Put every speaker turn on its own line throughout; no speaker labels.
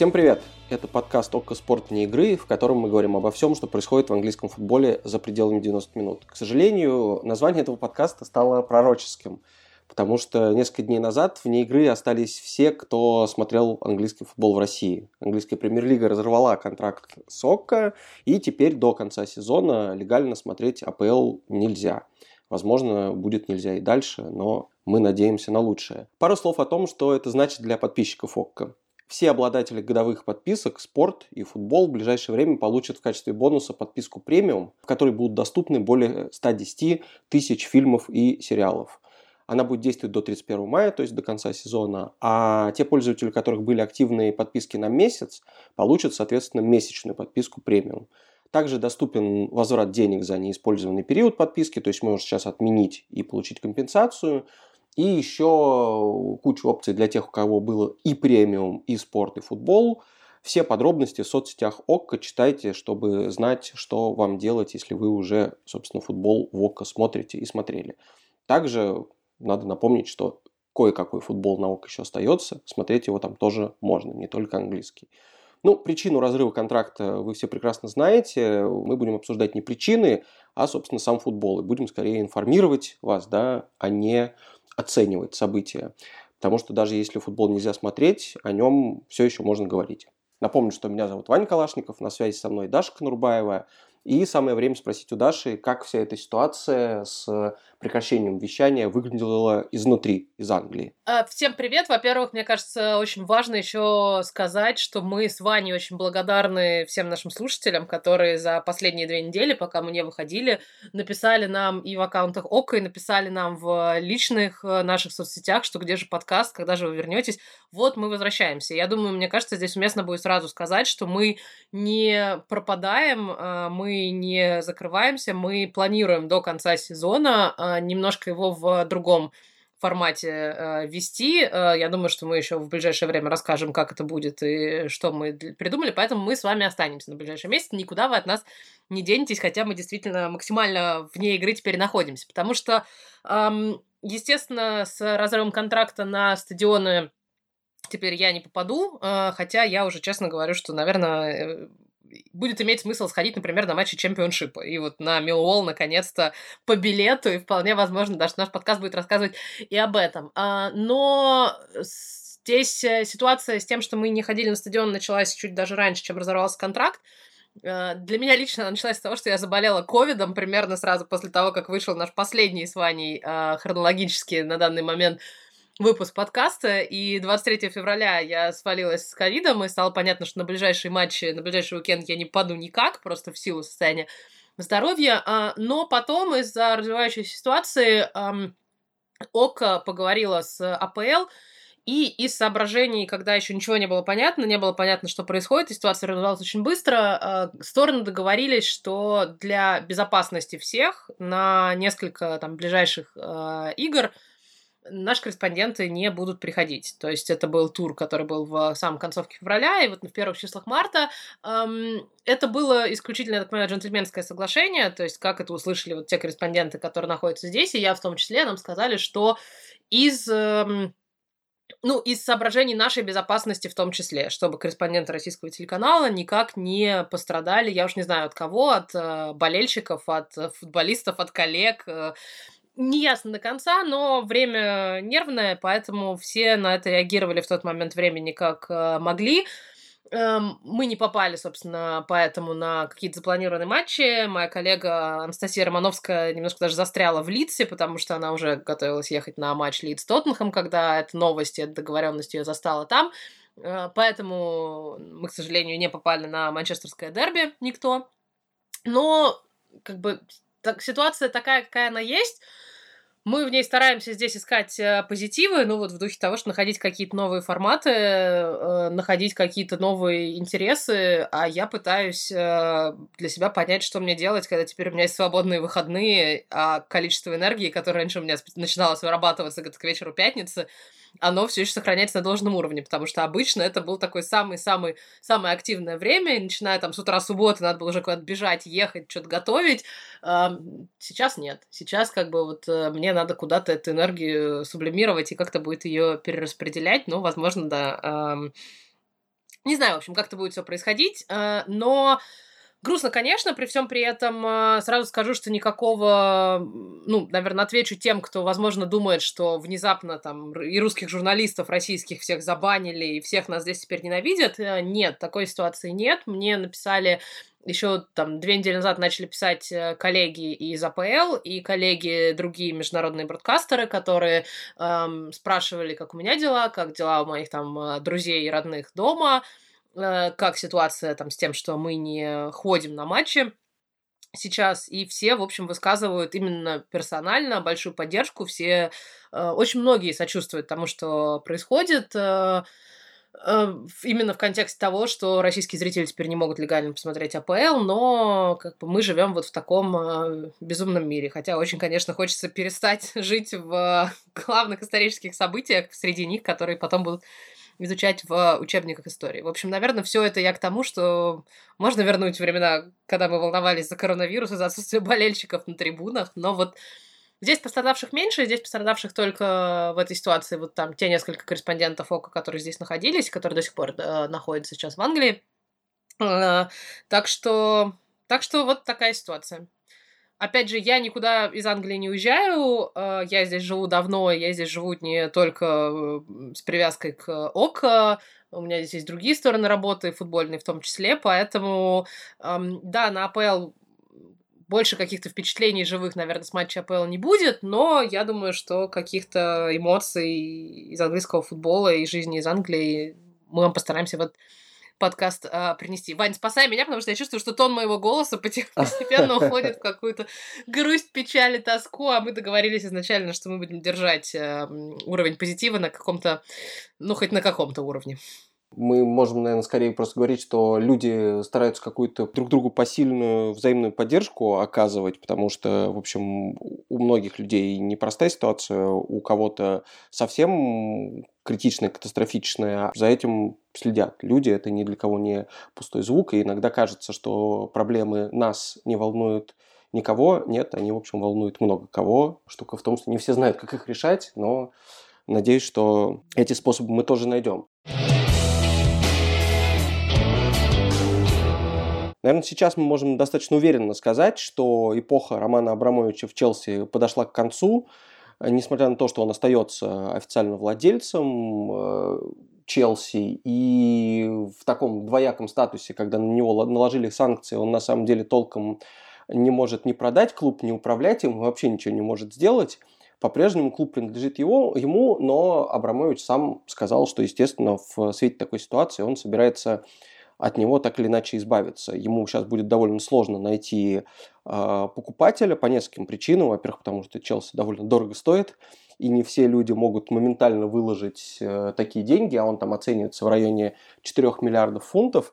Всем привет! Это подкаст «Окко спорт не игры», в котором мы говорим обо всем, что происходит в английском футболе за пределами 90 минут. К сожалению, название этого подкаста стало пророческим, потому что несколько дней назад вне игры остались все, кто смотрел английский футбол в России. Английская премьер-лига разорвала контракт с «Окко», и теперь до конца сезона легально смотреть АПЛ нельзя. Возможно, будет нельзя и дальше, но мы надеемся на лучшее. Пару слов о том, что это значит для подписчиков ОККО. Все обладатели годовых подписок «Спорт» и «Футбол» в ближайшее время получат в качестве бонуса подписку «Премиум», в которой будут доступны более 110 тысяч фильмов и сериалов. Она будет действовать до 31 мая, то есть до конца сезона. А те пользователи, у которых были активные подписки на месяц, получат, соответственно, месячную подписку премиум. Также доступен возврат денег за неиспользованный период подписки, то есть можно сейчас отменить и получить компенсацию. И еще куча опций для тех, у кого было и премиум, и спорт, и футбол. Все подробности в соцсетях ОККО читайте, чтобы знать, что вам делать, если вы уже, собственно, футбол в ОККО смотрите и смотрели. Также надо напомнить, что кое-какой футбол на ОККО еще остается, смотреть его там тоже можно, не только английский. Ну, причину разрыва контракта вы все прекрасно знаете. Мы будем обсуждать не причины, а, собственно, сам футбол. И будем скорее информировать вас, да, а не оценивать события. Потому что даже если футбол нельзя смотреть, о нем все еще можно говорить. Напомню, что меня зовут Ваня Калашников, на связи со мной Даша Конурбаева. И самое время спросить у Даши, как вся эта ситуация с прекращением вещания выглядело изнутри, из Англии.
А, всем привет! Во-первых, мне кажется, очень важно еще сказать, что мы с Ваней очень благодарны всем нашим слушателям, которые за последние две недели, пока мы не выходили, написали нам и в аккаунтах ОКО, и написали нам в личных э, наших соцсетях, что где же подкаст, когда же вы вернетесь. Вот мы возвращаемся. Я думаю, мне кажется, здесь уместно будет сразу сказать, что мы не пропадаем, а, мы не закрываемся, мы планируем до конца сезона а, немножко его в другом формате э, вести. Э, я думаю, что мы еще в ближайшее время расскажем, как это будет и что мы придумали. Поэтому мы с вами останемся на ближайший месяц. Никуда вы от нас не денетесь, хотя мы действительно максимально вне игры теперь находимся. Потому что, эм, естественно, с разрывом контракта на стадионы теперь я не попаду, э, хотя я уже честно говорю, что, наверное, будет иметь смысл сходить, например, на матчи чемпионшипа. И вот на Милуолл наконец-то по билету, и вполне возможно, даже наш подкаст будет рассказывать и об этом. А, но здесь э, ситуация с тем, что мы не ходили на стадион, началась чуть даже раньше, чем разорвался контракт. Э, для меня лично она началась с того, что я заболела ковидом примерно сразу после того, как вышел наш последний с Ваней э, хронологически на данный момент выпуск подкаста, и 23 февраля я свалилась с ковидом, и стало понятно, что на ближайшие матчи, на ближайший уикенд я не паду никак, просто в силу состояния здоровья, а, но потом из-за развивающейся ситуации ОК поговорила с АПЛ, и из соображений, когда еще ничего не было понятно, не было понятно, что происходит, и ситуация развивалась очень быстро, а, стороны договорились, что для безопасности всех на несколько там ближайших э, игр – наши корреспонденты не будут приходить. То есть это был тур, который был в самом концовке февраля, и вот в первых числах марта. Эм, это было исключительно, я так понимаю, джентльменское соглашение, то есть как это услышали вот те корреспонденты, которые находятся здесь, и я в том числе, нам сказали, что из... Эм, ну, из соображений нашей безопасности в том числе, чтобы корреспонденты российского телеканала никак не пострадали, я уж не знаю от кого, от э, болельщиков, от футболистов, от коллег, э, не ясно до конца, но время нервное, поэтому все на это реагировали в тот момент времени как э, могли. Эм, мы не попали, собственно, поэтому на какие-то запланированные матчи. Моя коллега Анастасия Романовская немножко даже застряла в Лидсе, потому что она уже готовилась ехать на матч Лидс Тоттенхэм, когда эта новость, эта договоренность ее застала там. Э, поэтому мы, к сожалению, не попали на манчестерское дерби никто. Но, как бы, так, ситуация такая, какая она есть. Мы в ней стараемся здесь искать э, позитивы, ну вот в духе того, что находить какие-то новые форматы, э, находить какие-то новые интересы, а я пытаюсь э, для себя понять, что мне делать, когда теперь у меня есть свободные выходные, а количество энергии, которое раньше у меня начиналось вырабатываться к вечеру пятницы, оно все еще сохраняется на должном уровне, потому что обычно это был такой самый-самый самое активное время, начиная там с утра субботы надо было уже куда-то бежать, ехать, что-то готовить. Сейчас нет. Сейчас как бы вот э, мне надо куда-то эту энергию сублимировать и как-то будет ее перераспределять, ну, возможно, да, Не знаю, в общем, как это будет все происходить, э, но Грустно, конечно, при всем при этом э, сразу скажу, что никакого, ну, наверное, отвечу тем, кто, возможно, думает, что внезапно там и русских журналистов российских всех забанили, и всех нас здесь теперь ненавидят. Э, нет, такой ситуации нет. Мне написали еще там две недели назад начали писать э, коллеги из АПЛ и коллеги другие международные бродкастеры, которые эм, спрашивали, как у меня дела, как дела у моих там друзей и родных дома. Э, как ситуация там с тем, что мы не ходим на матчи сейчас, и все, в общем, высказывают именно персонально большую поддержку, все, э, очень многие сочувствуют тому, что происходит, э, именно в контексте того, что российские зрители теперь не могут легально посмотреть АПЛ, но как бы мы живем вот в таком безумном мире. Хотя очень, конечно, хочется перестать жить в главных исторических событиях среди них, которые потом будут изучать в учебниках истории. В общем, наверное, все это я к тому, что можно вернуть времена, когда мы волновались за коронавирус и за отсутствие болельщиков на трибунах, но вот Здесь пострадавших меньше, здесь пострадавших только в этой ситуации вот там те несколько корреспондентов ОКО, которые здесь находились, которые до сих пор э, находятся сейчас в Англии. Э, так что, так что вот такая ситуация. Опять же, я никуда из Англии не уезжаю, э, я здесь живу давно, я здесь живу не только э, с привязкой к ОК, у меня здесь есть другие стороны работы, футбольные в том числе, поэтому, да, на АПЛ больше каких-то впечатлений живых, наверное, с матча АПЛ не будет, но я думаю, что каких-то эмоций из английского футбола и жизни из Англии мы вам постараемся вот подкаст а, принести. Вань, спасай меня, потому что я чувствую, что тон моего голоса постепенно уходит в какую-то грусть, печаль и тоску, а мы договорились изначально, что мы будем держать а, уровень позитива на каком-то, ну, хоть на каком-то уровне.
Мы можем, наверное, скорее просто говорить, что люди стараются какую-то друг другу посильную взаимную поддержку оказывать, потому что, в общем, у многих людей непростая ситуация, у кого-то совсем критичная, катастрофичная. За этим следят люди, это ни для кого не пустой звук, и иногда кажется, что проблемы нас не волнуют никого. Нет, они, в общем, волнуют много кого. Штука в том, что не все знают, как их решать, но надеюсь, что эти способы мы тоже найдем. Наверное, сейчас мы можем достаточно уверенно сказать, что эпоха Романа Абрамовича в Челси подошла к концу, несмотря на то, что он остается официально владельцем э, Челси и в таком двояком статусе, когда на него наложили санкции, он на самом деле толком не может ни продать клуб, ни управлять им, вообще ничего не может сделать. По-прежнему клуб принадлежит его, ему, но Абрамович сам сказал, что, естественно, в свете такой ситуации он собирается от него так или иначе избавиться. Ему сейчас будет довольно сложно найти э, покупателя по нескольким причинам. Во-первых, потому что Челси довольно дорого стоит, и не все люди могут моментально выложить э, такие деньги, а он там оценивается в районе 4 миллиардов фунтов.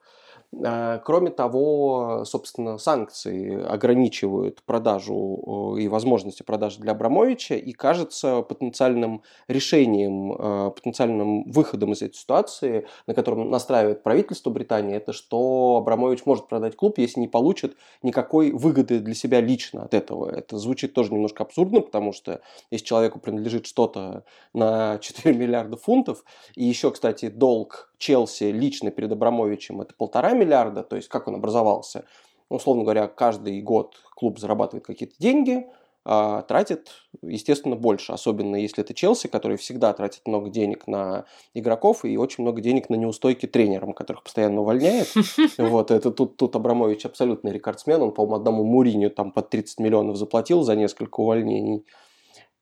Э, кроме того, собственно, санкции ограничивают продажу и возможности продажи для Абрамовича, и кажется потенциальным решением, э, потенциальным выходом из этой ситуации, на котором настраивает правительство Британии, это что Абрамович может продать клуб, если не получит никакой выгоды для себя лично от этого. Это звучит тоже немножко абсурдно, потому что если человеку принадлежит что-то на 4 миллиарда фунтов, и еще, кстати, долг Челси лично перед Абрамовичем это полтора миллиарда, то есть как он образовался. Ну, условно говоря, каждый год клуб зарабатывает какие-то деньги, а тратит, естественно, больше, особенно если это Челси, который всегда тратит много денег на игроков и очень много денег на неустойки тренерам, которых постоянно увольняет. Вот, это тут, тут Абрамович абсолютный рекордсмен, он, по-моему, одному Муриню там под 30 миллионов заплатил за несколько увольнений.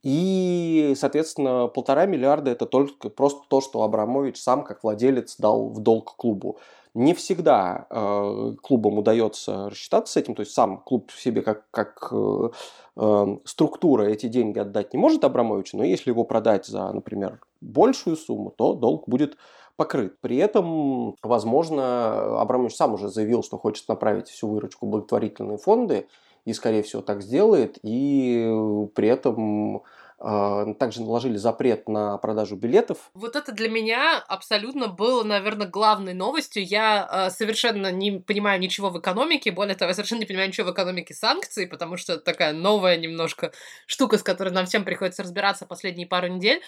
И, соответственно, полтора миллиарда – это только просто то, что Абрамович сам, как владелец, дал в долг клубу. Не всегда э, клубам удается рассчитаться с этим, то есть сам клуб себе как, как э, э, структура эти деньги отдать не может Абрамовичу, но если его продать за, например, большую сумму, то долг будет покрыт. При этом, возможно, Абрамович сам уже заявил, что хочет направить всю выручку в благотворительные фонды, и, скорее всего, так сделает, и при этом также наложили запрет на продажу билетов.
Вот это для меня абсолютно было, наверное, главной новостью. Я э, совершенно не понимаю ничего в экономике, более того, я совершенно не понимаю ничего в экономике санкций, потому что это такая новая немножко штука, с которой нам всем приходится разбираться последние пару недель.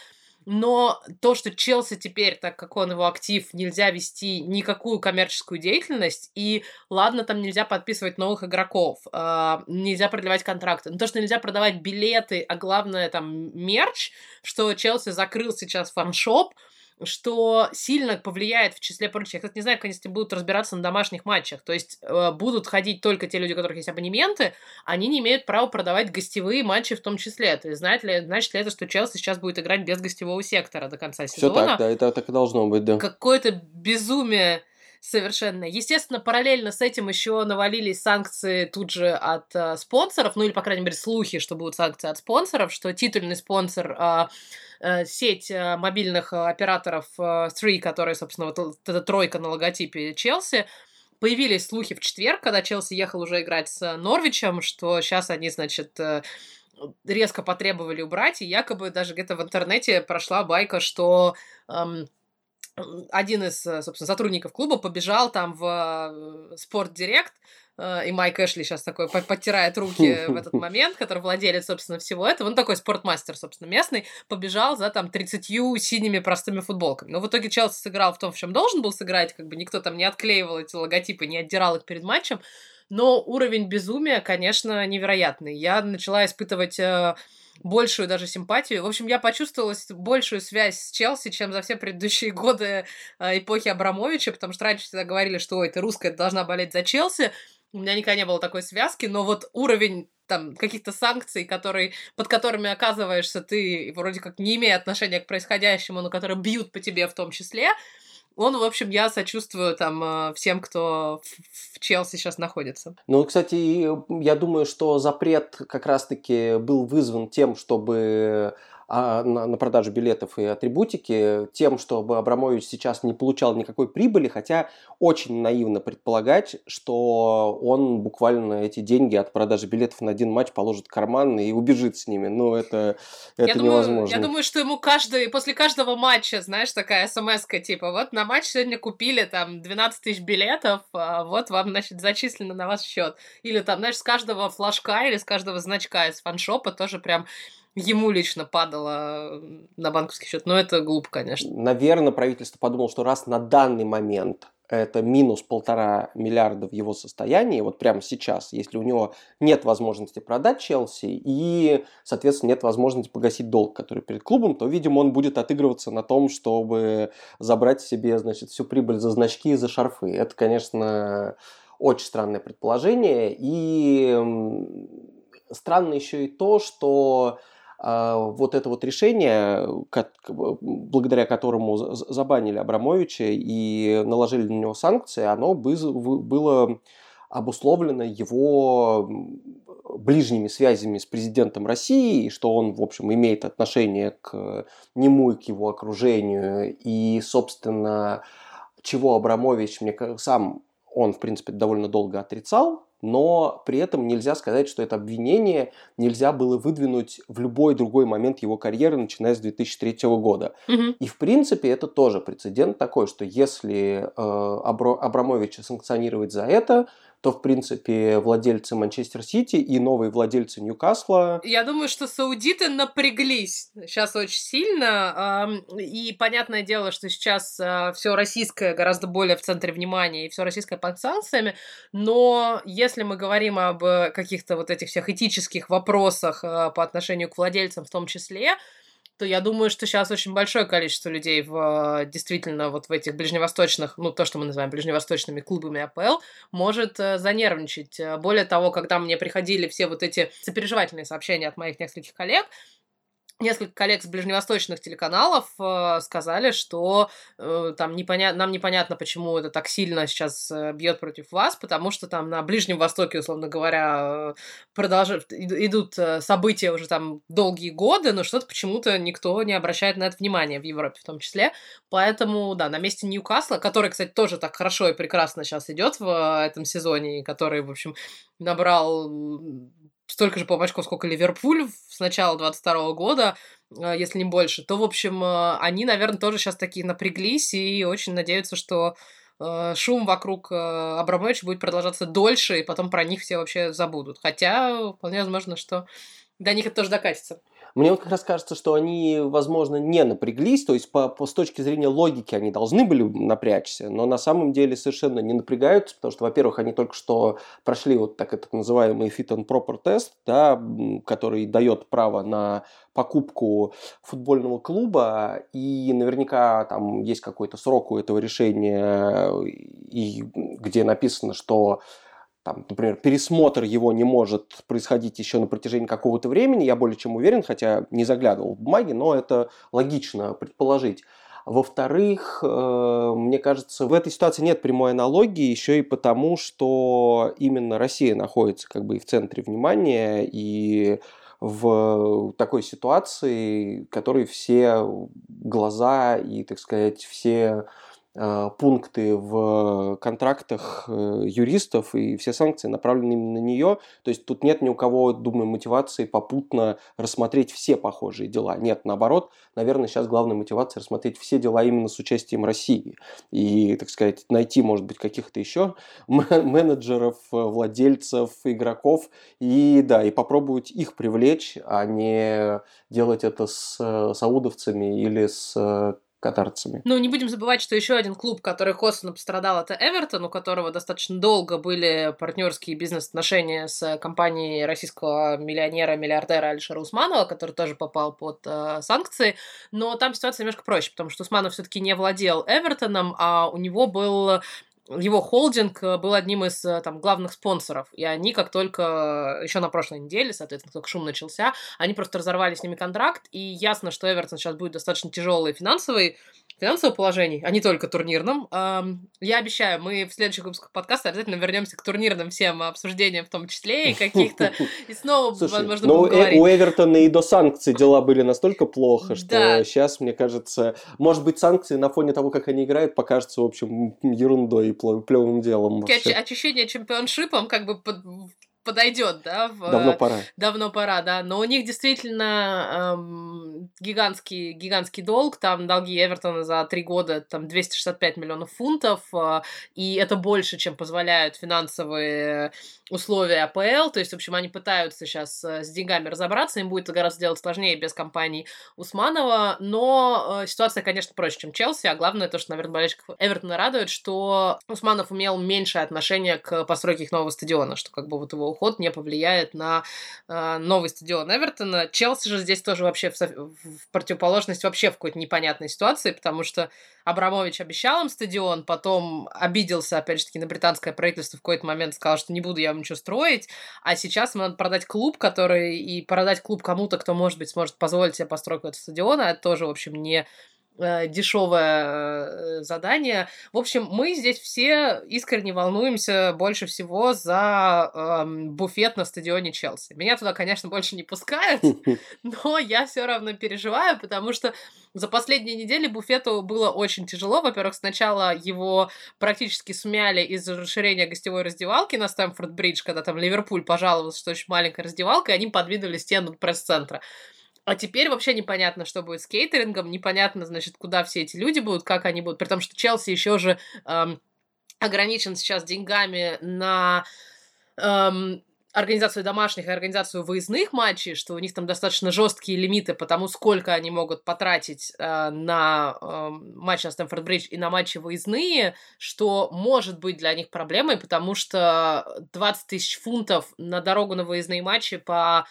Но то, что Челси теперь, так как он его актив, нельзя вести никакую коммерческую деятельность, и ладно, там нельзя подписывать новых игроков, э, нельзя продлевать контракты, но то, что нельзя продавать билеты, а главное там мерч, что Челси закрыл сейчас фаншоп, что сильно повлияет в числе прочих. Я, кстати, не знаю, как они с этим будут разбираться на домашних матчах. То есть э, будут ходить только те люди, у которых есть абонементы, они не имеют права продавать гостевые матчи в том числе. То есть знает ли, значит ли это, что Челси сейчас будет играть без гостевого сектора до конца сезона?
Все так, да, это так и должно быть, да.
Какое-то безумие совершенно. Естественно, параллельно с этим еще навалились санкции тут же от э, спонсоров, ну или, по крайней мере, слухи, что будут санкции от спонсоров, что титульный спонсор э, э, сеть э, мобильных операторов э, Three, которая, собственно, вот, вот эта тройка на логотипе Челси, появились слухи в четверг, когда Челси ехал уже играть с Норвичем, что сейчас они, значит, э, резко потребовали убрать, и якобы даже где-то в интернете прошла байка, что эм, один из, э, собственно, сотрудников клуба побежал там в спортдирект, э, и Майк Эшли сейчас такой подтирает руки в этот момент, который владелец, собственно, всего этого. Он такой спортмастер, собственно, местный, побежал за там 30 синими простыми футболками. Но в итоге Челси сыграл в том, в чем должен был сыграть, как бы никто там не отклеивал эти логотипы, не отдирал их перед матчем. Но уровень безумия, конечно, невероятный. Я начала испытывать э, большую даже симпатию. В общем, я почувствовала большую связь с Челси, чем за все предыдущие годы э, эпохи Абрамовича, потому что раньше всегда говорили, что ой, ты русская, ты должна болеть за Челси. У меня никогда не было такой связки, но вот уровень там каких-то санкций, которые, под которыми оказываешься ты, вроде как не имея отношения к происходящему, но которые бьют по тебе в том числе, он, в общем, я сочувствую там э, всем, кто в Челси сейчас находится.
Ну, кстати, я думаю, что запрет как раз-таки был вызван тем, чтобы а, на, на продажу билетов и атрибутики тем, чтобы Абрамович сейчас не получал никакой прибыли, хотя очень наивно предполагать, что он буквально эти деньги от продажи билетов на один матч положит в карман и убежит с ними. Ну, это, это
я
невозможно.
Думаю, я думаю, что ему каждый, после каждого матча, знаешь, такая смс типа, вот на матч сегодня купили там 12 тысяч билетов, а вот вам, значит, зачислено на вас счет. Или там, знаешь, с каждого флажка или с каждого значка из фаншопа тоже прям ему лично падало на банковский счет. Но это глупо, конечно.
Наверное, правительство подумало, что раз на данный момент это минус полтора миллиарда в его состоянии, вот прямо сейчас, если у него нет возможности продать Челси и, соответственно, нет возможности погасить долг, который перед клубом, то, видимо, он будет отыгрываться на том, чтобы забрать себе, значит, всю прибыль за значки и за шарфы. Это, конечно, очень странное предположение. И странно еще и то, что вот это вот решение, благодаря которому забанили Абрамовича и наложили на него санкции, оно было обусловлено его ближними связями с президентом России, что он, в общем, имеет отношение к нему и к его окружению, и, собственно, чего Абрамович, мне сам он, в принципе, довольно долго отрицал, но при этом нельзя сказать, что это обвинение нельзя было выдвинуть в любой другой момент его карьеры, начиная с 2003 года. Угу. И в принципе это тоже прецедент такой, что если э, Абро- Абрамовича санкционировать за это, то, в принципе, владельцы Манчестер Сити и новые владельцы Ньюкасла...
Я думаю, что саудиты напряглись сейчас очень сильно. И понятное дело, что сейчас а, все российское гораздо более в центре внимания, и все российское под санкциями. Но если мы говорим об каких-то вот этих всех этических вопросах а, по отношению к владельцам в том числе, то я думаю, что сейчас очень большое количество людей в, действительно вот в этих ближневосточных, ну, то, что мы называем ближневосточными клубами АПЛ, может э, занервничать. Более того, когда мне приходили все вот эти сопереживательные сообщения от моих нескольких коллег, несколько коллег с ближневосточных телеканалов э, сказали, что э, там непоня... нам непонятно, почему это так сильно сейчас э, бьет против вас, потому что там на Ближнем Востоке, условно говоря, э, продолжают идут э, события уже там долгие годы, но что-то почему-то никто не обращает на это внимания в Европе в том числе. Поэтому, да, на месте Ньюкасла, который, кстати, тоже так хорошо и прекрасно сейчас идет в э, этом сезоне, и который, в общем, набрал столько же по очков, сколько Ливерпуль с начала 22 года, э, если не больше, то, в общем, э, они, наверное, тоже сейчас такие напряглись и очень надеются, что э, шум вокруг Абрамовича будет продолжаться дольше, и потом про них все вообще забудут. Хотя, вполне возможно, что до них это тоже докатится.
Мне вот как раз кажется, что они, возможно, не напряглись, то есть по, по, с точки зрения логики они должны были напрячься, но на самом деле совершенно не напрягаются, потому что, во-первых, они только что прошли вот так этот называемый fit and proper тест, да, который дает право на покупку футбольного клуба, и наверняка там есть какой-то срок у этого решения, и где написано, что там, например, пересмотр его не может происходить еще на протяжении какого-то времени, я более чем уверен, хотя не заглядывал в бумаги, но это логично предположить. Во-вторых, э, мне кажется, в этой ситуации нет прямой аналогии еще и потому, что именно Россия находится как бы и в центре внимания, и в такой ситуации, которой все глаза и, так сказать, все пункты в контрактах э, юристов, и все санкции направлены именно на нее. То есть тут нет ни у кого, думаю, мотивации попутно рассмотреть все похожие дела. Нет, наоборот, наверное, сейчас главная мотивация рассмотреть все дела именно с участием России. И, так сказать, найти, может быть, каких-то еще менеджеров, владельцев, игроков, и, да, и попробовать их привлечь, а не делать это с э, саудовцами или с катарцами.
Ну, не будем забывать, что еще один клуб, который косвенно пострадал, это Эвертон, у которого достаточно долго были партнерские бизнес-отношения с компанией российского миллионера-миллиардера Алишера Усманова, который тоже попал под э, санкции. Но там ситуация немножко проще, потому что Усманов все-таки не владел Эвертоном, а у него был его холдинг э, был одним из э, там, главных спонсоров, и они как только, еще на прошлой неделе, соответственно, только шум начался, они просто разорвали с ними контракт, и ясно, что Эвертон сейчас будет достаточно тяжелый финансовый, финансовом положении, а не только турнирном. Я обещаю, мы в следующих выпусках подкаста обязательно вернемся к турнирным всем обсуждениям, в том числе и каких-то, и снова,
Слушай, возможно, ну, будем говорить. у Эвертона и до санкций дела были настолько плохо, что
да.
сейчас, мне кажется, может быть, санкции на фоне того, как они играют, покажутся, в общем, ерундой и плевым делом.
Очищение чемпионшипом как бы подойдет, да? В...
Давно пора.
Давно пора, да. Но у них действительно эм, гигантский, гигантский долг. Там долги Эвертона за три года там 265 миллионов фунтов. Э, и это больше, чем позволяют финансовые условия АПЛ, то есть, в общем, они пытаются сейчас э, с деньгами разобраться, им будет гораздо делать сложнее без компании Усманова, но э, ситуация, конечно, проще, чем Челси, а главное то, что, наверное, болельщиков Эвертона радует, что Усманов имел меньшее отношение к постройке их нового стадиона, что как бы вот его уход не повлияет на э, новый стадион Эвертона. Челси же здесь тоже вообще в, в противоположность вообще в какой-то непонятной ситуации, потому что Абрамович обещал им стадион, потом обиделся, опять же таки, на британское правительство в какой-то момент, сказал, что не буду я вам ничего строить, а сейчас ему надо продать клуб, который, и продать клуб кому-то, кто, может быть, сможет позволить себе постройку этого стадиона, это тоже, в общем, не дешевое э, задание. В общем, мы здесь все искренне волнуемся больше всего за эм, буфет на стадионе Челси. Меня туда, конечно, больше не пускают, но я все равно переживаю, потому что за последние недели буфету было очень тяжело. Во-первых, сначала его практически смяли из-за расширения гостевой раздевалки на Стэмфорд-Бридж, когда там Ливерпуль пожаловался, что очень маленькая раздевалка, и они подвинули стену пресс-центра. А теперь вообще непонятно, что будет с кейтерингом, непонятно, значит, куда все эти люди будут, как они будут, при том, что Челси еще же эм, ограничен сейчас деньгами на эм, организацию домашних и организацию выездных матчей, что у них там достаточно жесткие лимиты по тому, сколько они могут потратить э, на э, матч на Стэнфорд-Бридж и на матчи выездные, что может быть для них проблемой, потому что 20 тысяч фунтов на дорогу на выездные матчи по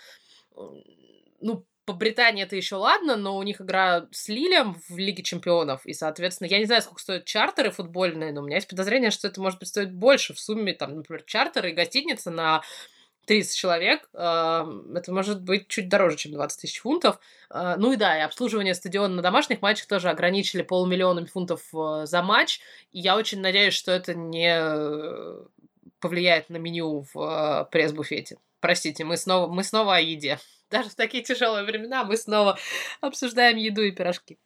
ну, по Британии это еще ладно, но у них игра с Лилем в Лиге Чемпионов, и, соответственно, я не знаю, сколько стоят чартеры футбольные, но у меня есть подозрение, что это может быть стоить больше в сумме, там, например, чартеры и гостиница на 30 человек, это может быть чуть дороже, чем 20 тысяч фунтов. А, ну и да, и обслуживание стадиона на домашних матчах тоже ограничили полмиллиона фунтов э, за матч, и я очень надеюсь, что это не э, повлияет на меню в э, пресс-буфете. Простите, мы снова, мы снова о еде даже в такие тяжелые времена мы снова обсуждаем еду и пирожки.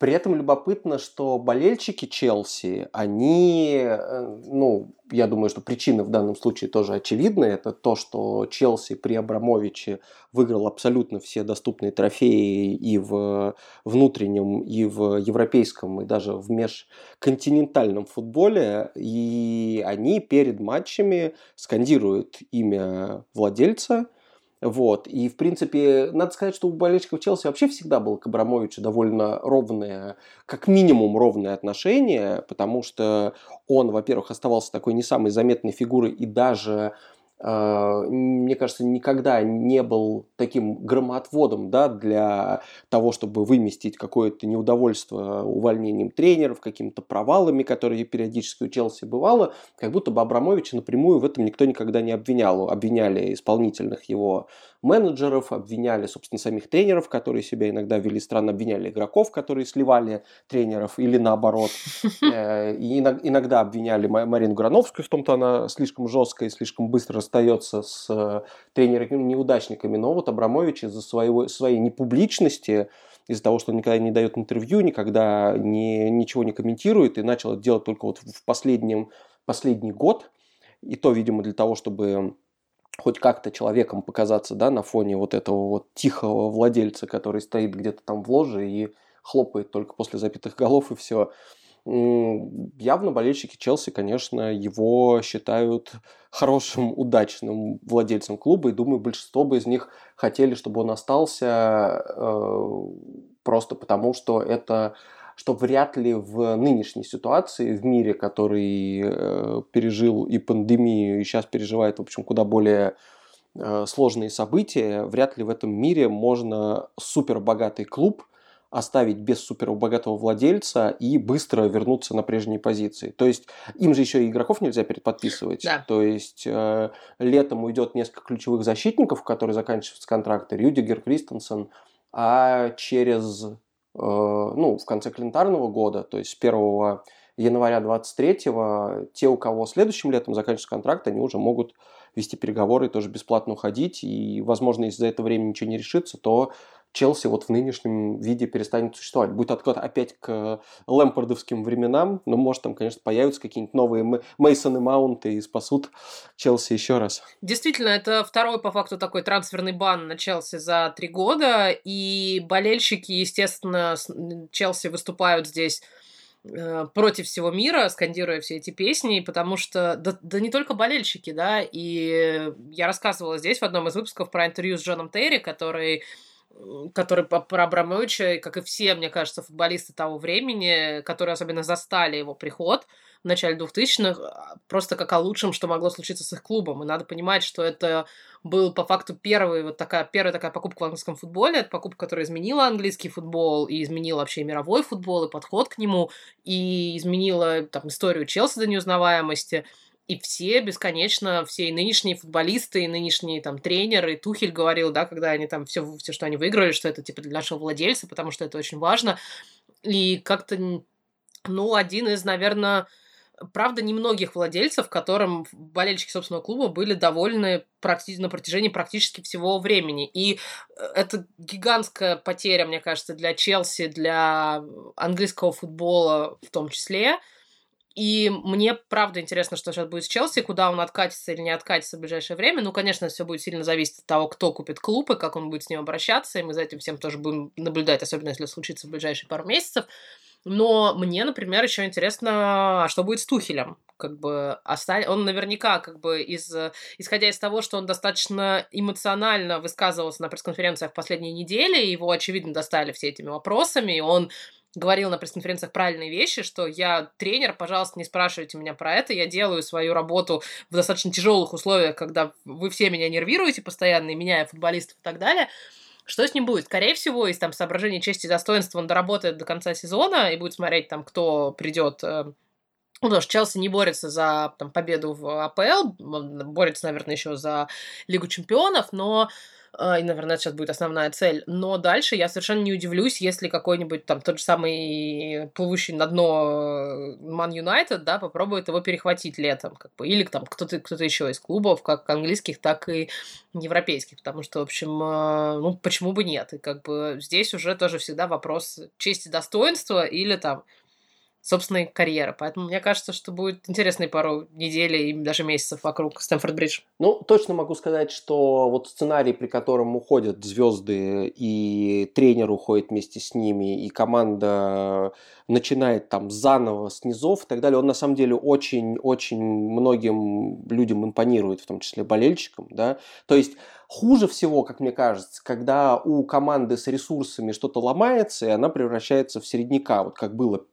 При этом любопытно, что болельщики Челси, они, э, ну, я думаю, что причина в данном случае тоже очевидна. Это то, что Челси при Абрамовиче выиграл абсолютно все доступные трофеи и в внутреннем, и в европейском, и даже в межконтинентальном футболе. И они перед матчами скандируют имя владельца – вот. И, в принципе, надо сказать, что у болельщиков Челси вообще всегда было к Абрамовичу довольно ровное, как минимум ровное отношение, потому что он, во-первых, оставался такой не самой заметной фигурой и даже мне кажется, никогда не был таким громоотводом да, для того, чтобы выместить какое-то неудовольствие увольнением тренеров, какими-то провалами, которые периодически у Челси бывало, как будто бы Абрамовича напрямую в этом никто никогда не обвинял. Обвиняли исполнительных его менеджеров, обвиняли, собственно, самих тренеров, которые себя иногда вели странно, обвиняли игроков, которые сливали тренеров или наоборот. Э, и иногда обвиняли Марину Грановскую в том, что она слишком жесткая и слишком быстро расстается с э, тренерами-неудачниками. Но вот Абрамович из-за своего, своей непубличности, из-за того, что он никогда не дает интервью, никогда не, ничего не комментирует и начал это делать только вот в последнем, последний год. И то, видимо, для того, чтобы хоть как-то человеком показаться, да, на фоне вот этого вот тихого владельца, который стоит где-то там в ложе и хлопает только после запитых голов и все. Явно болельщики Челси, конечно, его считают хорошим, удачным владельцем клуба, и думаю, большинство бы из них хотели, чтобы он остался э, просто потому, что это что вряд ли в нынешней ситуации, в мире, который э, пережил и пандемию, и сейчас переживает, в общем, куда более э, сложные события, вряд ли в этом мире можно супербогатый клуб оставить без супербогатого владельца и быстро вернуться на прежние позиции. То есть им же еще и игроков нельзя переподписывать. Да. То есть э, летом уйдет несколько ключевых защитников, которые заканчиваются контракты. Рюдигер, Кристенсен. А через ну, в конце календарного года, то есть с 1 января 23 те, у кого следующим летом заканчивается контракт, они уже могут вести переговоры, тоже бесплатно уходить. И, возможно, если за это время ничего не решится, то Челси вот в нынешнем виде перестанет существовать. Будет откат опять к лэмпордовским временам, но может там, конечно, появятся какие-нибудь новые Мейсоны Маунты и спасут Челси еще раз.
Действительно, это второй по факту такой трансферный бан на Челси за три года, и болельщики, естественно, Челси выступают здесь э, против всего мира, скандируя все эти песни, потому что, да, да не только болельщики, да, и я рассказывала здесь в одном из выпусков про интервью с Джоном Терри, который который про Абрамовича, как и все, мне кажется, футболисты того времени, которые особенно застали его приход в начале 2000-х, а, просто как о лучшем, что могло случиться с их клубом. И надо понимать, что это был по факту первый, вот такая, первая такая покупка в английском футболе, это покупка, которая изменила английский футбол и изменила вообще мировой футбол и подход к нему, и изменила там историю Челси до неузнаваемости. И все бесконечно, все и нынешние футболисты, и нынешние там тренеры, и Тухель говорил, да, когда они там все, все, что они выиграли, что это типа для нашего владельца, потому что это очень важно. И как-то, ну, один из, наверное, правда, немногих владельцев, которым болельщики собственного клуба были довольны практи- на протяжении практически всего времени. И э, это гигантская потеря, мне кажется, для Челси, для английского футбола в том числе. И мне правда интересно, что сейчас будет с Челси, куда он откатится или не откатится в ближайшее время. Ну, конечно, все будет сильно зависеть от того, кто купит клуб и как он будет с ним обращаться. И мы за этим всем тоже будем наблюдать, особенно если случится в ближайшие пару месяцев. Но мне, например, еще интересно, а что будет с Тухелем? Как бы он наверняка, как бы из, исходя из того, что он достаточно эмоционально высказывался на пресс-конференциях в последние недели, его, очевидно, достали все этими вопросами, и он говорил на пресс-конференциях правильные вещи, что я тренер, пожалуйста, не спрашивайте меня про это, я делаю свою работу в достаточно тяжелых условиях, когда вы все меня нервируете постоянно, и меняя футболистов и так далее. Что с ним будет? Скорее всего, из там соображений чести и достоинства он доработает до конца сезона и будет смотреть там, кто придет э, ну, потому что Челси не борется за там, победу в АПЛ, борется, наверное, еще за Лигу чемпионов, но и, наверное, это сейчас будет основная цель. Но дальше я совершенно не удивлюсь, если какой-нибудь там тот же самый плывущий на дно Ман Юнайтед, да, попробует его перехватить летом, как бы, или там кто-то кто еще из клубов, как английских, так и европейских, потому что, в общем, а, ну, почему бы нет? И как бы здесь уже тоже всегда вопрос чести достоинства или там собственной карьеры. Поэтому мне кажется, что будет интересные пару недель и даже месяцев вокруг Стэнфорд-Бридж.
Ну, точно могу сказать, что вот сценарий, при котором уходят звезды, и тренер уходит вместе с ними, и команда начинает там заново с низов и так далее, он на самом деле очень-очень многим людям импонирует, в том числе болельщикам, да. То есть Хуже всего, как мне кажется, когда у команды с ресурсами что-то ломается, и она превращается в середняка, вот как было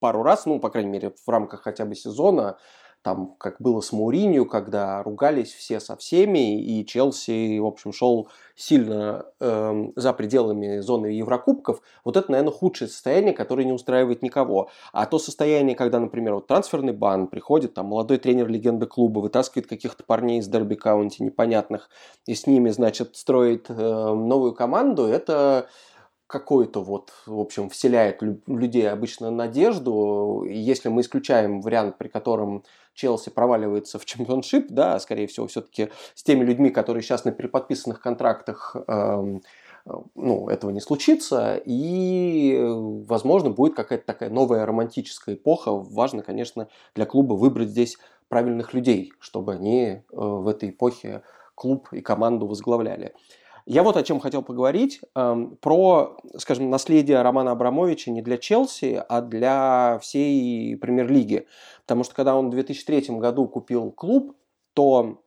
пару раз, ну, по крайней мере, в рамках хотя бы сезона, там, как было с Мауринью, когда ругались все со всеми, и Челси, в общем, шел сильно э, за пределами зоны Еврокубков, вот это, наверное, худшее состояние, которое не устраивает никого. А то состояние, когда, например, вот трансферный бан, приходит там молодой тренер легенды клуба, вытаскивает каких-то парней из Дерби Каунти непонятных, и с ними, значит, строит э, новую команду, это какой-то вот, в общем, вселяет людей обычно надежду. Если мы исключаем вариант, при котором Челси проваливается в чемпионшип, да, скорее всего, все-таки с теми людьми, которые сейчас на переподписанных контрактах, э, ну, этого не случится, и, возможно, будет какая-то такая новая романтическая эпоха. Важно, конечно, для клуба выбрать здесь правильных людей, чтобы они э, в этой эпохе клуб и команду возглавляли. Я вот о чем хотел поговорить. Эм, про, скажем, наследие Романа Абрамовича не для Челси, а для всей премьер-лиги. Потому что когда он в 2003 году купил клуб, то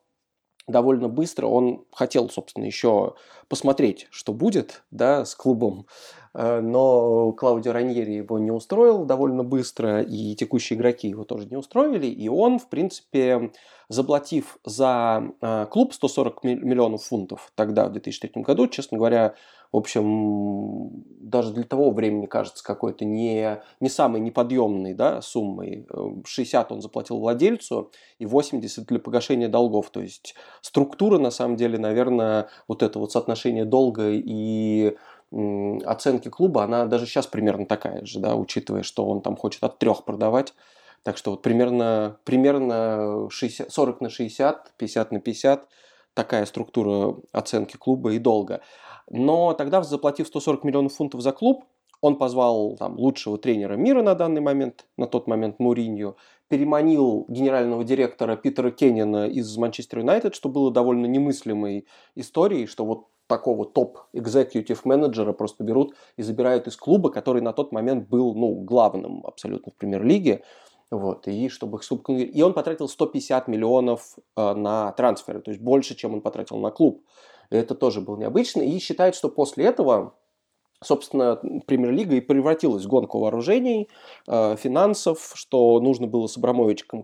довольно быстро он хотел, собственно, еще посмотреть, что будет да, с клубом. Э, но Клаудио Раньери его не устроил довольно быстро, и текущие игроки его тоже не устроили, и он, в принципе, заплатив за э, клуб 140 миллионов фунтов тогда, в 2003 году, честно говоря, в общем, даже для того времени кажется какой-то не, не самой неподъемной да, суммой. 60 он заплатил владельцу и 80 для погашения долгов. То есть структура, на самом деле, наверное, вот это вот соотношение долга и оценки клуба, она даже сейчас примерно такая же, да, учитывая, что он там хочет от трех продавать. Так что вот примерно, примерно 60, 40 на 60, 50 на 50 такая структура оценки клуба и долга. Но тогда, заплатив 140 миллионов фунтов за клуб, он позвал там, лучшего тренера мира на данный момент, на тот момент Муринью, переманил генерального директора Питера Кеннина из Манчестер Юнайтед, что было довольно немыслимой историей, что вот такого топ-экзекьютив менеджера просто берут и забирают из клуба, который на тот момент был ну, главным абсолютно в премьер-лиге. Вот, и чтобы их субконкурировать. И он потратил 150 миллионов э, на трансферы, то есть больше, чем он потратил на клуб. И это тоже было необычно. И считает, что после этого собственно, премьер-лига и превратилась в гонку вооружений, э, финансов, что нужно было с Абрамовичем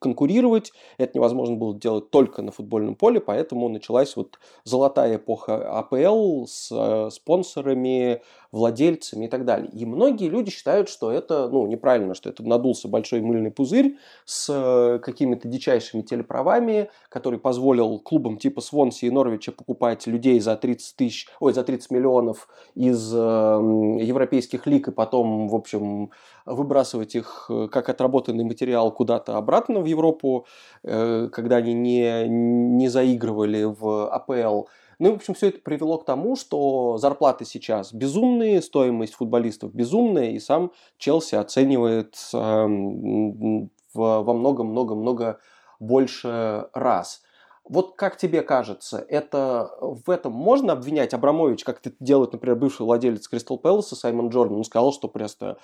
конкурировать. Это невозможно было делать только на футбольном поле, поэтому началась вот золотая эпоха АПЛ с э, спонсорами, владельцами и так далее. И многие люди считают, что это ну, неправильно, что это надулся большой мыльный пузырь с э, какими-то дичайшими телеправами, который позволил клубам типа Свонси и Норвича покупать людей за 30 тысяч, ой, за 30 миллионов из э, европейских лиг и потом, в общем, выбрасывать их э, как отработанный материал куда-то обратно в Европу, э, когда они не, не заигрывали в АПЛ. Ну в общем, все это привело к тому, что зарплаты сейчас безумные, стоимость футболистов безумная, и сам Челси оценивает э, во много-много-много больше раз. Вот как тебе кажется, это в этом можно обвинять Абрамович, как это делает, например, бывший владелец Кристал Пэласа Саймон Джордан? Он сказал, что просто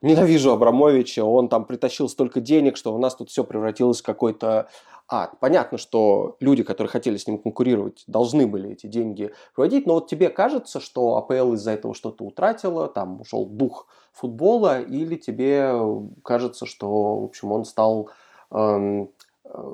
ненавижу Абрамовича, он там притащил столько денег, что у нас тут все превратилось в какой-то ад. Понятно, что люди, которые хотели с ним конкурировать, должны были эти деньги проводить, но вот тебе кажется, что АПЛ из-за этого что-то утратила, там ушел дух футбола, или тебе кажется, что, в общем, он стал эм, Э,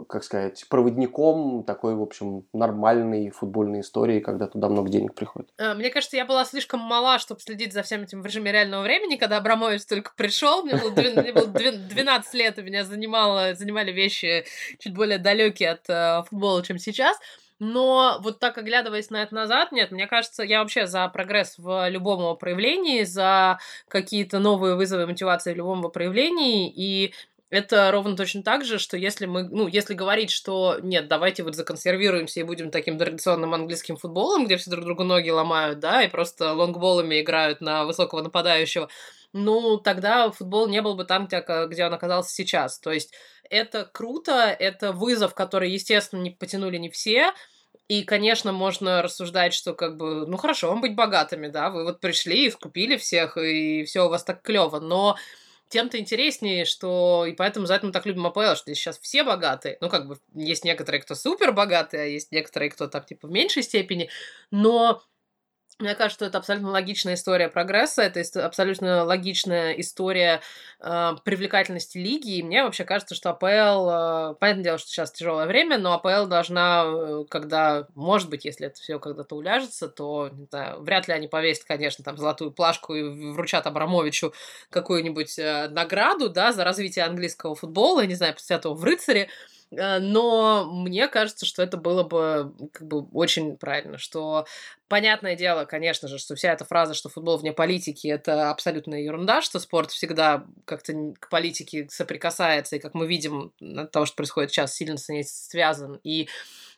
как сказать, проводником такой, в общем, нормальной футбольной истории, когда туда много денег приходит.
Э, мне кажется, я была слишком мала, чтобы следить за всем этим в режиме реального времени, когда Абрамович только пришел, мне было 12 лет, и меня занимало, занимали вещи чуть более далекие от э, футбола, чем сейчас. Но вот так оглядываясь на это назад, нет, мне кажется, я вообще за прогресс в любом его проявлении, за какие-то новые вызовы мотивации в любом его проявлении, и это ровно точно так же, что если мы, ну, если говорить, что нет, давайте вот законсервируемся и будем таким традиционным английским футболом, где все друг другу ноги ломают, да, и просто лонгболами играют на высокого нападающего, ну, тогда футбол не был бы там, где, он оказался сейчас. То есть это круто, это вызов, который, естественно, не потянули не все, и, конечно, можно рассуждать, что как бы, ну хорошо, вам быть богатыми, да, вы вот пришли и скупили всех, и все у вас так клево, но тем-то интереснее, что... И поэтому за это мы так любим АПЛ, что здесь сейчас все богатые. Ну, как бы, есть некоторые, кто супер богатые, а есть некоторые, кто там, типа, в меньшей степени. Но мне кажется, что это абсолютно логичная история прогресса, это абсолютно логичная история э, привлекательности лиги. И мне вообще кажется, что АПЛ, э, понятное дело, что сейчас тяжелое время, но АПЛ должна, э, когда, может быть, если это все когда-то уляжется, то, не знаю, вряд ли они повесят, конечно, там золотую плашку и вручат Абрамовичу какую-нибудь э, награду, да, за развитие английского футбола, не знаю, после этого в рыцаре. Но мне кажется, что это было бы как бы очень правильно, что понятное дело, конечно же, что вся эта фраза, что футбол вне политики, это абсолютная ерунда, что спорт всегда как-то к политике соприкасается, и как мы видим от того, что происходит сейчас, сильно с ней связан, и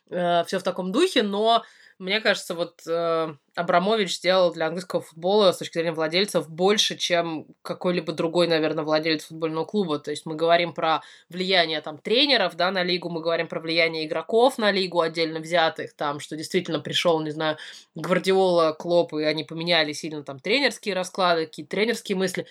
э, все в таком духе, но мне кажется, вот э, Абрамович сделал для английского футбола с точки зрения владельцев больше, чем какой-либо другой, наверное, владелец футбольного клуба. То есть мы говорим про влияние там тренеров, да, на лигу, мы говорим про влияние игроков на лигу отдельно взятых, там, что действительно пришел, не знаю, Гвардиола, Клоп, и они поменяли сильно там тренерские расклады, какие-то тренерские мысли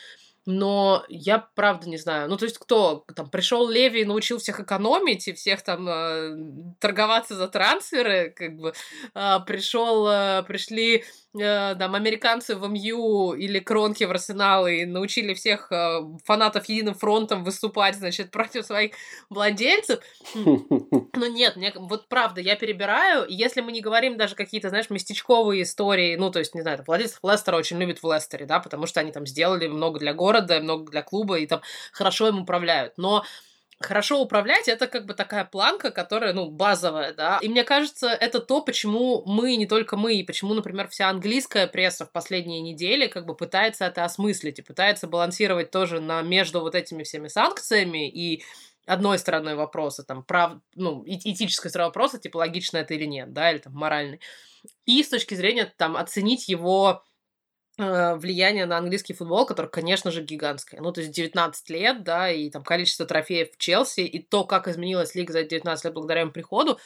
но я правда не знаю. Ну, то есть кто там пришел Леви и научил всех экономить и всех там э, торговаться за трансферы, как бы э, пришел, э, пришли э, там американцы в МЮ или Кронки в Арсенал и научили всех э, фанатов единым фронтом выступать, значит, против своих владельцев. Ну нет, мне, вот правда, я перебираю, если мы не говорим даже какие-то, знаешь, местечковые истории, ну, то есть, не знаю, владельцев Лестера очень любят в Лестере, да, потому что они там сделали много для города, много для клуба, и там хорошо им управляют. Но хорошо управлять это как бы такая планка, которая, ну, базовая, да. И мне кажется, это то, почему мы, не только мы, и почему, например, вся английская пресса в последние недели как бы пытается это осмыслить и пытается балансировать тоже на между вот этими всеми санкциями и одной стороной вопроса, там, прав, ну, этической стороны вопроса, типа, логично это или нет, да, или там моральный. И с точки зрения, там, оценить его Э, влияние на английский футбол, который, конечно же, гигантское. Ну, то есть 19 лет, да, и там количество трофеев в Челси, и то, как изменилась лига за 19 лет благодаря им приходу,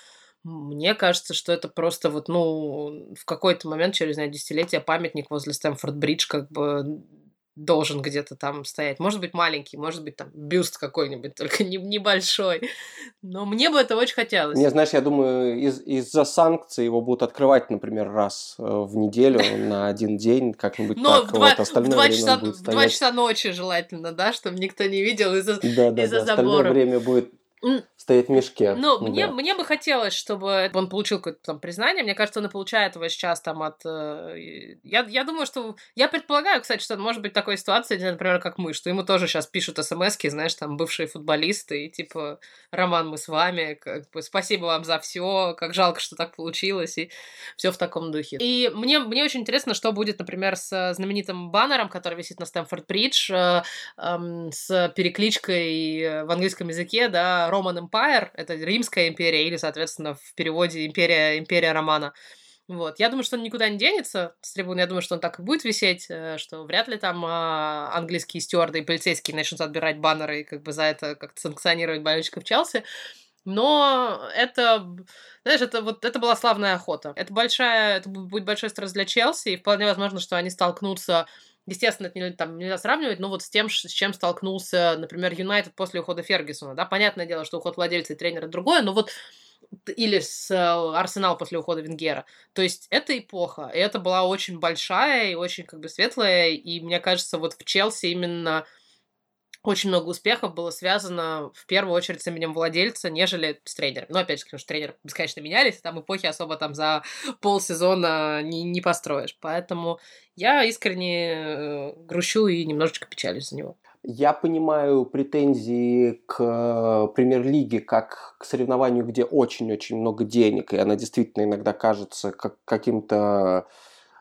мне кажется, что это просто вот, ну, в какой-то момент, через, не знаю, десятилетие, памятник возле Стэнфорд-Бридж как бы должен где-то там стоять. Может быть, маленький, может быть, там бюст какой-нибудь, только не, небольшой. Но мне бы это очень хотелось.
Не, знаешь, я думаю, из- из-за санкций его будут открывать, например, раз э, в неделю на один день, как-нибудь
Но так. В два, вот, остальное в два часа, в два часа ночи желательно, да, чтобы никто не видел из-за да, да, из-за да. забора.
Остальное время будет стоит в мешке.
Ну, да. мне, мне бы хотелось, чтобы он получил какое-то там признание. Мне кажется, он и получает его сейчас там от... Э, я, я думаю, что... Я предполагаю, кстати, что может быть такой ситуации, например, как мы, что ему тоже сейчас пишут смс знаешь, там, бывшие футболисты, и типа, Роман, мы с вами, как бы, спасибо вам за все, как жалко, что так получилось, и все в таком духе. И мне, мне очень интересно, что будет, например, с знаменитым баннером, который висит на Стэнфорд-Бридж, э, э, с перекличкой в английском языке, да, Roman Empire, это Римская империя, или, соответственно, в переводе империя, империя Романа. Вот. Я думаю, что он никуда не денется с трибуны. Я думаю, что он так и будет висеть, э, что вряд ли там а, английские стюарды и полицейские начнут отбирать баннеры и как бы за это как-то санкционировать болельщиков Челси. Но это, знаешь, это вот это была славная охота. Это большая, это будет большой стресс для Челси, и вполне возможно, что они столкнутся Естественно, это не, там, нельзя сравнивать, но вот с тем, с чем столкнулся, например, Юнайтед после ухода Фергюсона. Да? Понятное дело, что уход владельца и тренера другое, но вот или с э, Арсенал после ухода Венгера. То есть это эпоха, и это была очень большая и очень как бы светлая, и мне кажется, вот в Челси именно очень много успехов было связано в первую очередь с именем владельца, нежели с тренером. Ну, опять же, потому что тренеры бесконечно менялись, там эпохи особо там за полсезона не, не построишь. Поэтому я искренне э, грущу и немножечко печалюсь за него.
Я понимаю претензии к премьер-лиге как к соревнованию, где очень-очень много денег, и она действительно иногда кажется как каким-то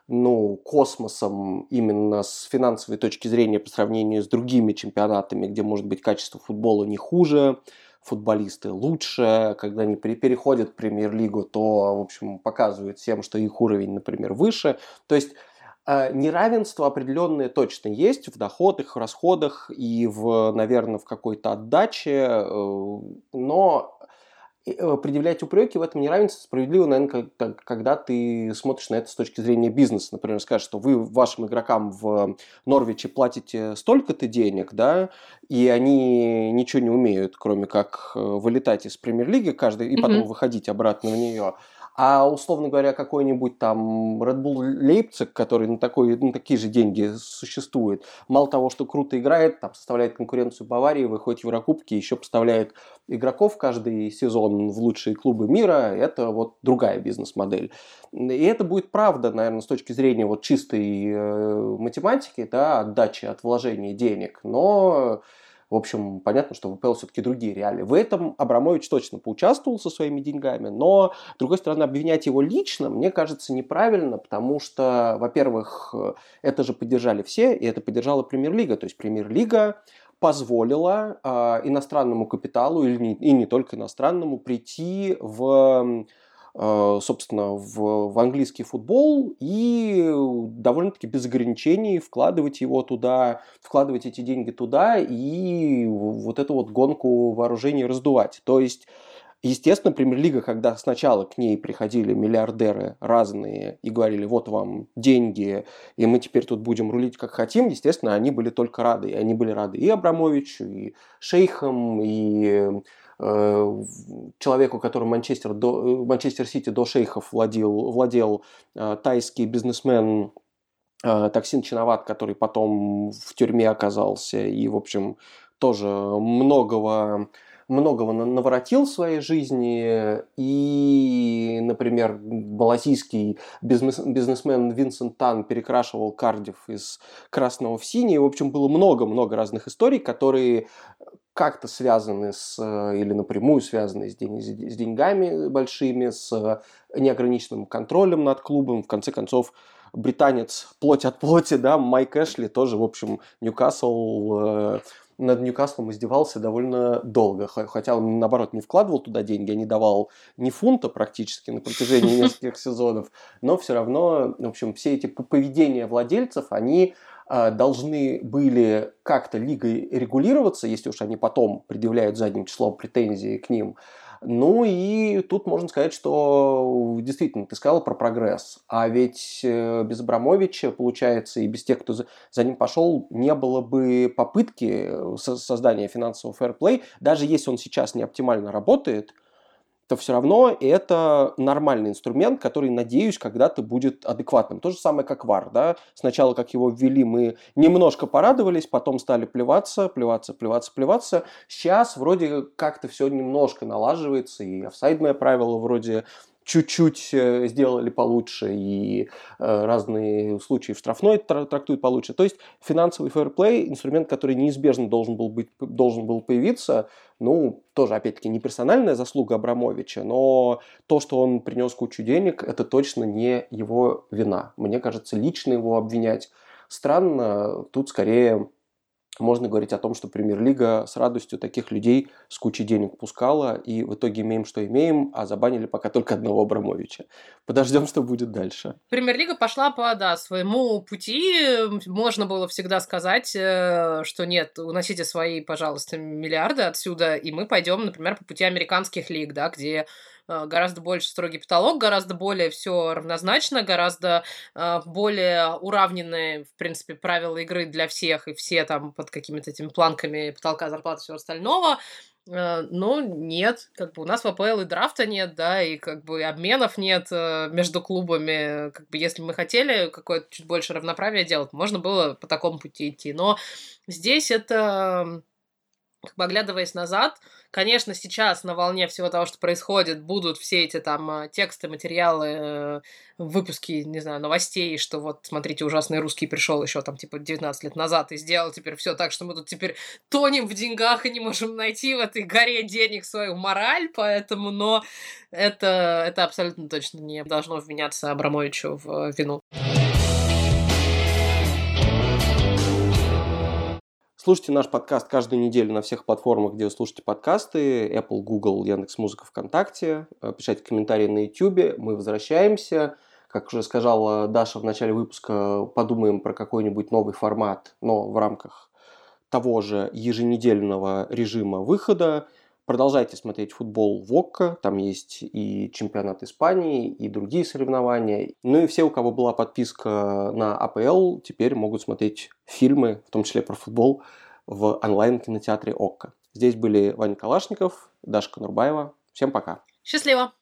ну, космосом именно с финансовой точки зрения по сравнению с другими чемпионатами, где, может быть, качество футбола не хуже, футболисты лучше, когда они переходят в премьер-лигу, то, в общем, показывают всем, что их уровень, например, выше. То есть э, неравенство определенное точно есть в доходах, в расходах и, в, наверное, в какой-то отдаче, э, но предъявлять упреки в этом неравенстве справедливо, наверное, когда ты смотришь на это с точки зрения бизнеса. Например, скажешь, что вы вашим игрокам в Норвиче платите столько-то денег, да, и они ничего не умеют, кроме как э, вылетать из премьер-лиги каждый и потом mm-hmm. выходить обратно в нее. А, условно говоря, какой-нибудь там Red Bull Leipzig, который на, такой, на такие же деньги существует, мало того, что круто играет, там составляет конкуренцию Баварии, выходит в Еврокубки, еще поставляет игроков каждый сезон в лучшие клубы мира, это вот другая бизнес-модель. И это будет правда, наверное, с точки зрения вот чистой э, математики, да, отдачи от вложения денег, но в общем, понятно, что в ВПЛ все-таки другие реалии. В этом Абрамович точно поучаствовал со своими деньгами, но, с другой стороны, обвинять его лично, мне кажется, неправильно, потому что, во-первых, это же поддержали все, и это поддержала Премьер-лига. То есть Премьер-лига позволила э, иностранному капиталу, или не, и не только иностранному, прийти в Э, собственно, в, в английский футбол и довольно-таки без ограничений вкладывать его туда, вкладывать эти деньги туда и вот эту вот гонку вооружений раздувать. То есть Естественно, премьер-лига, когда сначала к ней приходили миллиардеры разные и говорили, вот вам деньги, и мы теперь тут будем рулить как хотим, естественно, они были только рады. И они были рады и Абрамовичу, и шейхам, и человеку, который Манчестер, до, э, Манчестер Сити до шейхов владел, владел э, тайский бизнесмен Таксин Чиноват, который потом в тюрьме оказался и, в общем, тоже многого многого наворотил в своей жизни. И, например, малазийский бизнес, бизнесмен Винсент Тан перекрашивал Кардив из красного в синий. В общем, было много-много разных историй, которые как-то связаны с, или напрямую связаны с, день, с деньгами большими, с неограниченным контролем над клубом. В конце концов, британец плоть от плоти, да, Майк Эшли тоже, в общем, Ньюкасл э, над Ньюкаслом издевался довольно долго, хотя он, наоборот, не вкладывал туда деньги, а не давал ни фунта практически на протяжении нескольких сезонов, но все равно, в общем, все эти поведения владельцев, они должны были как-то лигой регулироваться, если уж они потом предъявляют задним числом претензии к ним, ну и тут можно сказать, что действительно ты сказал про прогресс. А ведь э, без Абрамовича, получается, и без тех, кто за ним пошел, не было бы попытки э, создания финансового фэрплей. Даже если он сейчас не оптимально работает – то все равно это нормальный инструмент, который, надеюсь, когда-то будет адекватным. То же самое, как VAR. Да? Сначала, как его ввели, мы немножко порадовались, потом стали плеваться, плеваться, плеваться, плеваться. Сейчас вроде как-то все немножко налаживается, и офсайдное правило вроде чуть-чуть э, сделали получше, и э, разные случаи в штрафной трактуют получше. То есть финансовый фэрплей – инструмент, который неизбежно должен был, быть, должен был появиться, ну, тоже, опять-таки, не персональная заслуга Абрамовича, но то, что он принес кучу денег, это точно не его вина. Мне кажется, лично его обвинять странно, тут скорее можно говорить о том, что премьер-лига с радостью таких людей с кучей денег пускала, и в итоге имеем, что имеем, а забанили пока только одного Абрамовича. Подождем, что будет дальше.
Премьер-лига пошла по да, своему пути. Можно было всегда сказать, э, что нет, уносите свои, пожалуйста, миллиарды отсюда, и мы пойдем, например, по пути американских лиг, да, где гораздо больше строгий потолок, гораздо более все равнозначно, гораздо э, более уравненные, в принципе, правила игры для всех, и все там под какими-то этими планками потолка зарплаты всего остального. Э, но нет, как бы у нас в АПЛ и драфта нет, да, и как бы обменов нет между клубами. Как бы если мы хотели какое-то чуть больше равноправия делать, можно было по такому пути идти. Но здесь это как бы оглядываясь назад, конечно, сейчас на волне всего того, что происходит, будут все эти там э, тексты, материалы, э, выпуски, не знаю, новостей, что вот, смотрите, ужасный русский пришел еще там типа 19 лет назад и сделал теперь все так, что мы тут теперь тонем в деньгах и не можем найти в этой горе денег свою мораль, поэтому, но это, это абсолютно точно не должно вменяться Абрамовичу в вину.
Слушайте наш подкаст каждую неделю на всех платформах, где вы слушаете подкасты. Apple, Google, Яндекс.Музыка, ВКонтакте. Э, пишите комментарии на YouTube. Мы возвращаемся. Как уже сказала Даша в начале выпуска, подумаем про какой-нибудь новый формат, но в рамках того же еженедельного режима выхода. Продолжайте смотреть футбол в ОККО, там есть и чемпионат Испании, и другие соревнования. Ну и все, у кого была подписка на АПЛ, теперь могут смотреть фильмы, в том числе про футбол, в онлайн-кинотеатре ОККО. Здесь были Ваня Калашников, Дашка Нурбаева. Всем пока.
Счастливо!